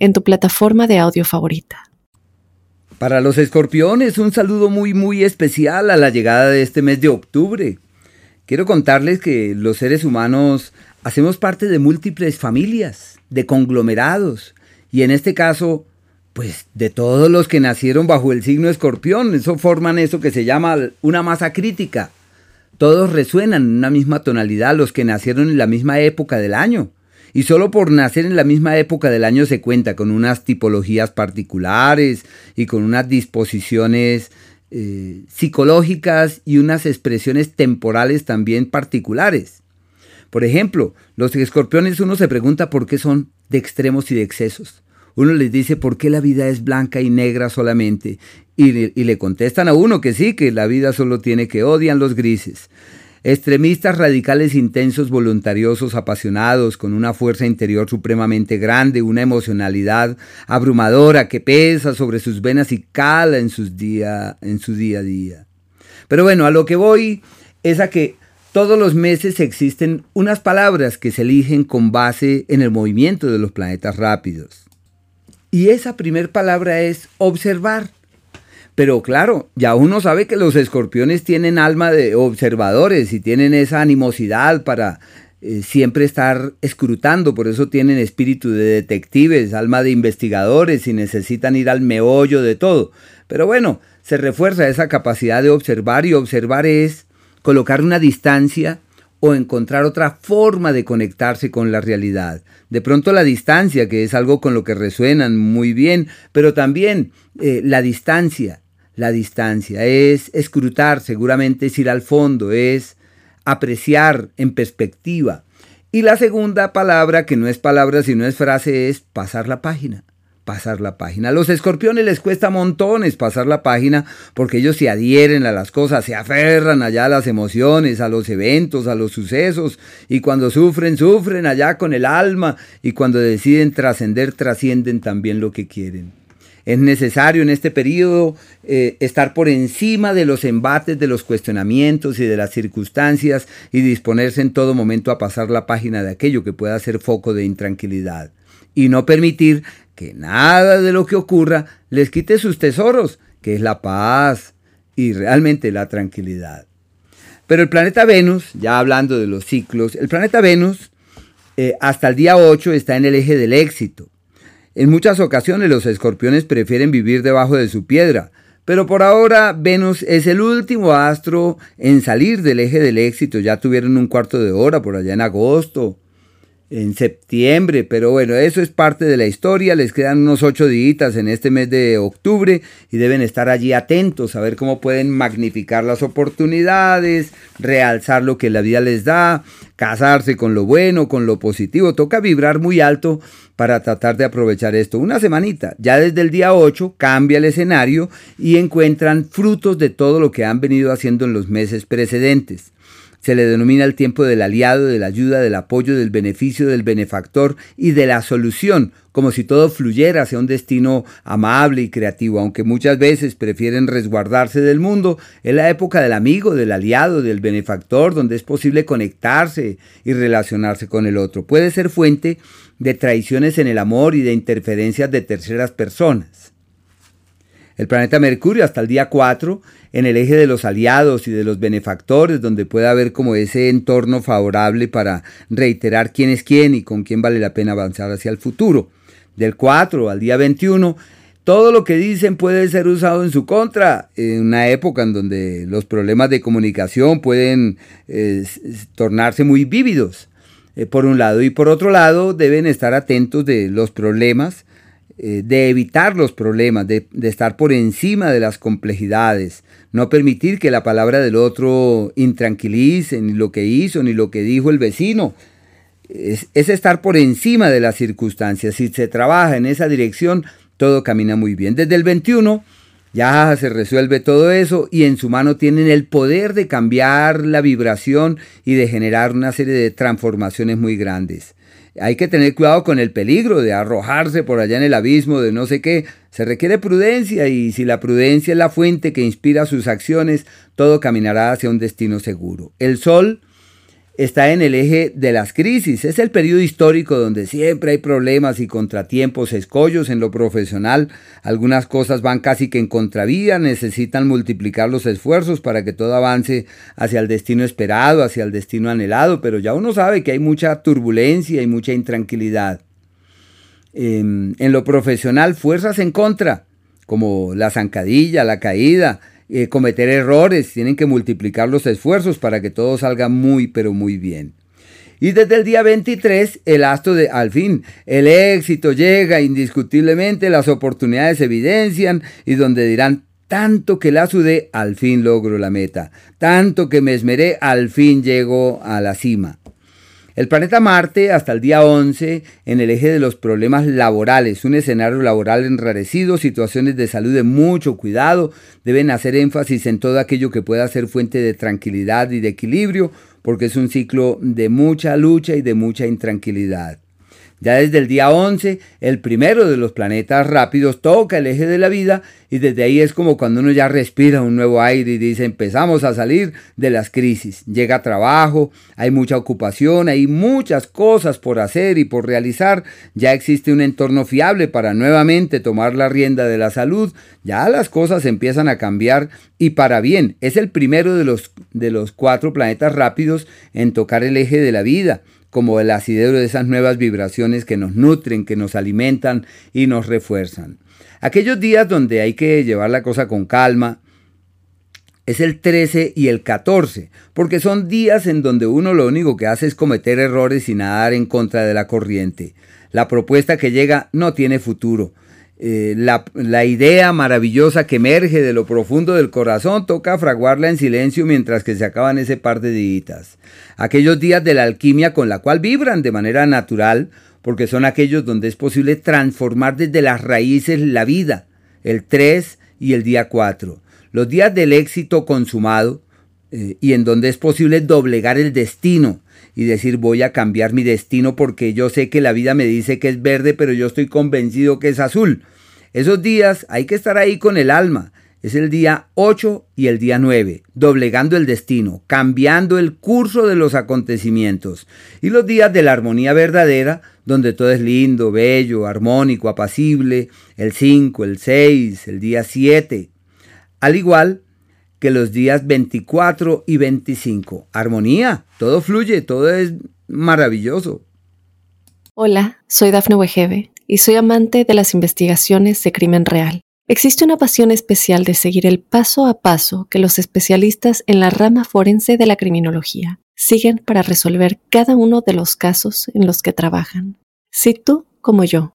en tu plataforma de audio favorita. Para los escorpiones, un saludo muy muy especial a la llegada de este mes de octubre. Quiero contarles que los seres humanos hacemos parte de múltiples familias, de conglomerados, y en este caso, pues de todos los que nacieron bajo el signo escorpión, eso forman eso que se llama una masa crítica. Todos resuenan en una misma tonalidad, los que nacieron en la misma época del año. Y solo por nacer en la misma época del año se cuenta con unas tipologías particulares y con unas disposiciones eh, psicológicas y unas expresiones temporales también particulares. Por ejemplo, los escorpiones uno se pregunta por qué son de extremos y de excesos. Uno les dice por qué la vida es blanca y negra solamente. Y, y le contestan a uno que sí, que la vida solo tiene que odian los grises. Extremistas radicales intensos, voluntariosos, apasionados, con una fuerza interior supremamente grande, una emocionalidad abrumadora que pesa sobre sus venas y cala en, sus día, en su día a día. Pero bueno, a lo que voy es a que todos los meses existen unas palabras que se eligen con base en el movimiento de los planetas rápidos. Y esa primer palabra es observar. Pero claro, ya uno sabe que los escorpiones tienen alma de observadores y tienen esa animosidad para eh, siempre estar escrutando, por eso tienen espíritu de detectives, alma de investigadores y necesitan ir al meollo de todo. Pero bueno, se refuerza esa capacidad de observar y observar es colocar una distancia o encontrar otra forma de conectarse con la realidad. De pronto la distancia, que es algo con lo que resuenan muy bien, pero también eh, la distancia, la distancia, es escrutar, seguramente es ir al fondo, es apreciar en perspectiva. Y la segunda palabra, que no es palabra sino es frase, es pasar la página pasar la página. A los escorpiones les cuesta montones pasar la página porque ellos se adhieren a las cosas, se aferran allá a las emociones, a los eventos, a los sucesos y cuando sufren, sufren allá con el alma y cuando deciden trascender, trascienden también lo que quieren. Es necesario en este periodo eh, estar por encima de los embates, de los cuestionamientos y de las circunstancias y disponerse en todo momento a pasar la página de aquello que pueda ser foco de intranquilidad y no permitir que nada de lo que ocurra les quite sus tesoros, que es la paz y realmente la tranquilidad. Pero el planeta Venus, ya hablando de los ciclos, el planeta Venus eh, hasta el día 8 está en el eje del éxito. En muchas ocasiones los escorpiones prefieren vivir debajo de su piedra, pero por ahora Venus es el último astro en salir del eje del éxito. Ya tuvieron un cuarto de hora por allá en agosto en septiembre, pero bueno, eso es parte de la historia, les quedan unos ocho días en este mes de octubre y deben estar allí atentos a ver cómo pueden magnificar las oportunidades, realzar lo que la vida les da, casarse con lo bueno, con lo positivo, toca vibrar muy alto para tratar de aprovechar esto. Una semanita, ya desde el día 8 cambia el escenario y encuentran frutos de todo lo que han venido haciendo en los meses precedentes. Se le denomina el tiempo del aliado, de la ayuda, del apoyo, del beneficio, del benefactor y de la solución, como si todo fluyera hacia un destino amable y creativo, aunque muchas veces prefieren resguardarse del mundo, es la época del amigo, del aliado, del benefactor, donde es posible conectarse y relacionarse con el otro. Puede ser fuente de traiciones en el amor y de interferencias de terceras personas. El planeta Mercurio hasta el día 4 en el eje de los aliados y de los benefactores, donde puede haber como ese entorno favorable para reiterar quién es quién y con quién vale la pena avanzar hacia el futuro. Del 4 al día 21, todo lo que dicen puede ser usado en su contra, en una época en donde los problemas de comunicación pueden eh, tornarse muy vívidos, eh, por un lado, y por otro lado deben estar atentos de los problemas eh, de evitar los problemas, de, estar por encima de las complejidades, no permitir que la palabra del otro intranquilice ni lo que hizo, ni lo que dijo el vecino. Es, es estar por encima de las circunstancias. Si se trabaja en esa dirección, todo camina muy bien. Desde el 21 ya se resuelve todo eso y en su mano tienen el poder de cambiar la vibración y de generar una serie de transformaciones muy grandes. Hay que tener cuidado con el peligro de arrojarse por allá en el abismo de no sé qué. Se requiere prudencia y si la prudencia es la fuente que inspira sus acciones, todo caminará hacia un destino seguro. El sol está en el eje de las crisis. Es el periodo histórico donde siempre hay problemas y contratiempos, escollos en lo profesional. Algunas cosas van casi que en contravía, necesitan multiplicar los esfuerzos para que todo avance hacia el destino esperado, hacia el destino anhelado, pero ya uno sabe que hay mucha turbulencia y mucha intranquilidad. Em, en lo profesional, fuerzas en contra, como la zancadilla, la caída, eh, cometer errores, tienen que multiplicar los esfuerzos para que todo salga muy, pero muy bien. Y desde el día 23, el astro de, al fin, el éxito llega indiscutiblemente, las oportunidades se evidencian y donde dirán, tanto que la sudé, al fin logro la meta, tanto que me esmeré, al fin llego a la cima. El planeta Marte, hasta el día 11, en el eje de los problemas laborales, un escenario laboral enrarecido, situaciones de salud de mucho cuidado, deben hacer énfasis en todo aquello que pueda ser fuente de tranquilidad y de equilibrio, porque es un ciclo de mucha lucha y de mucha intranquilidad. Ya desde el día 11, el primero de los planetas rápidos toca el eje de la vida y desde ahí es como cuando uno ya respira un nuevo aire y dice empezamos a salir de las crisis. Llega trabajo, hay mucha ocupación, hay muchas cosas por hacer y por realizar. Ya existe un entorno fiable para nuevamente tomar la rienda de la salud. Ya las cosas empiezan a cambiar y para bien. Es el primero de los, de los cuatro planetas rápidos en tocar el eje de la vida como el asidero de esas nuevas vibraciones que nos nutren, que nos alimentan y nos refuerzan. Aquellos días donde hay que llevar la cosa con calma, es el 13 y el 14, porque son días en donde uno lo único que hace es cometer errores y nadar en contra de la corriente. La propuesta que llega no tiene futuro. Eh, la, la, idea maravillosa que emerge de lo profundo del corazón toca fraguarla en silencio mientras que se acaban ese par de días. Aquellos días de la alquimia con la cual vibran de manera natural, porque son aquellos donde es posible transformar desde las raíces la vida, el 3 y el día 4. Los días del éxito consumado eh, y en donde es posible doblegar el destino y decir voy a cambiar mi destino porque yo sé que la vida me dice que es verde, pero yo estoy convencido que es azul. Esos días hay que estar ahí con el alma. Es el día 8 y el día 9, doblegando el destino, cambiando el curso de los acontecimientos. Y los días de la armonía verdadera, donde todo es lindo, bello, armónico, apacible, el 5, el 6, el día 7. Al igual que los días 24 y 25. Armonía, todo fluye, todo es maravilloso. Hola, soy Dafne Wegebe y soy amante de las investigaciones de crimen real. Existe una pasión especial de seguir el paso a paso que los especialistas en la rama forense de la criminología siguen para resolver cada uno de los casos en los que trabajan. Si tú, como yo,